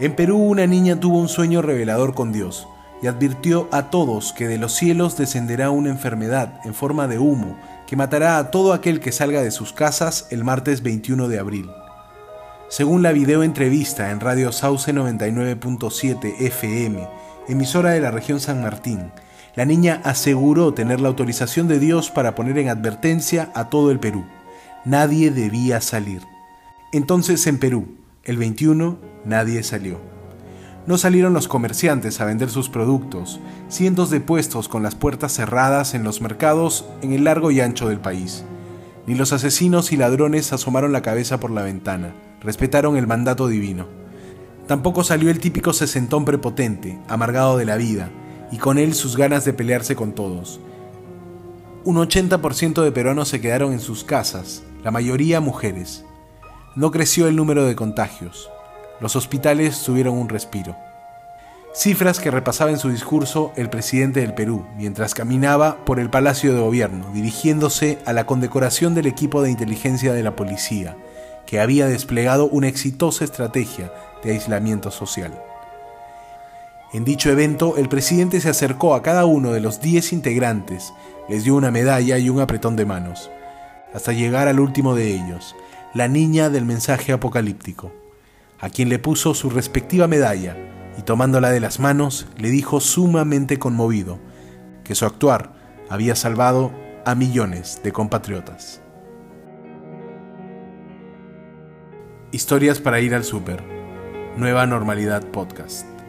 En Perú una niña tuvo un sueño revelador con Dios y advirtió a todos que de los cielos descenderá una enfermedad en forma de humo que matará a todo aquel que salga de sus casas el martes 21 de abril. Según la videoentrevista en Radio Sauce 99.7 FM, emisora de la región San Martín, la niña aseguró tener la autorización de Dios para poner en advertencia a todo el Perú. Nadie debía salir. Entonces en Perú, el 21, nadie salió. No salieron los comerciantes a vender sus productos, cientos de puestos con las puertas cerradas en los mercados en el largo y ancho del país. Ni los asesinos y ladrones asomaron la cabeza por la ventana, respetaron el mandato divino. Tampoco salió el típico sesentón prepotente, amargado de la vida, y con él sus ganas de pelearse con todos. Un 80% de peruanos se quedaron en sus casas, la mayoría mujeres. No creció el número de contagios. Los hospitales tuvieron un respiro. Cifras que repasaba en su discurso el presidente del Perú mientras caminaba por el Palacio de Gobierno, dirigiéndose a la condecoración del equipo de inteligencia de la policía, que había desplegado una exitosa estrategia de aislamiento social. En dicho evento, el presidente se acercó a cada uno de los 10 integrantes, les dio una medalla y un apretón de manos, hasta llegar al último de ellos, la niña del mensaje apocalíptico, a quien le puso su respectiva medalla y tomándola de las manos le dijo sumamente conmovido que su actuar había salvado a millones de compatriotas. Historias para ir al súper. Nueva Normalidad Podcast.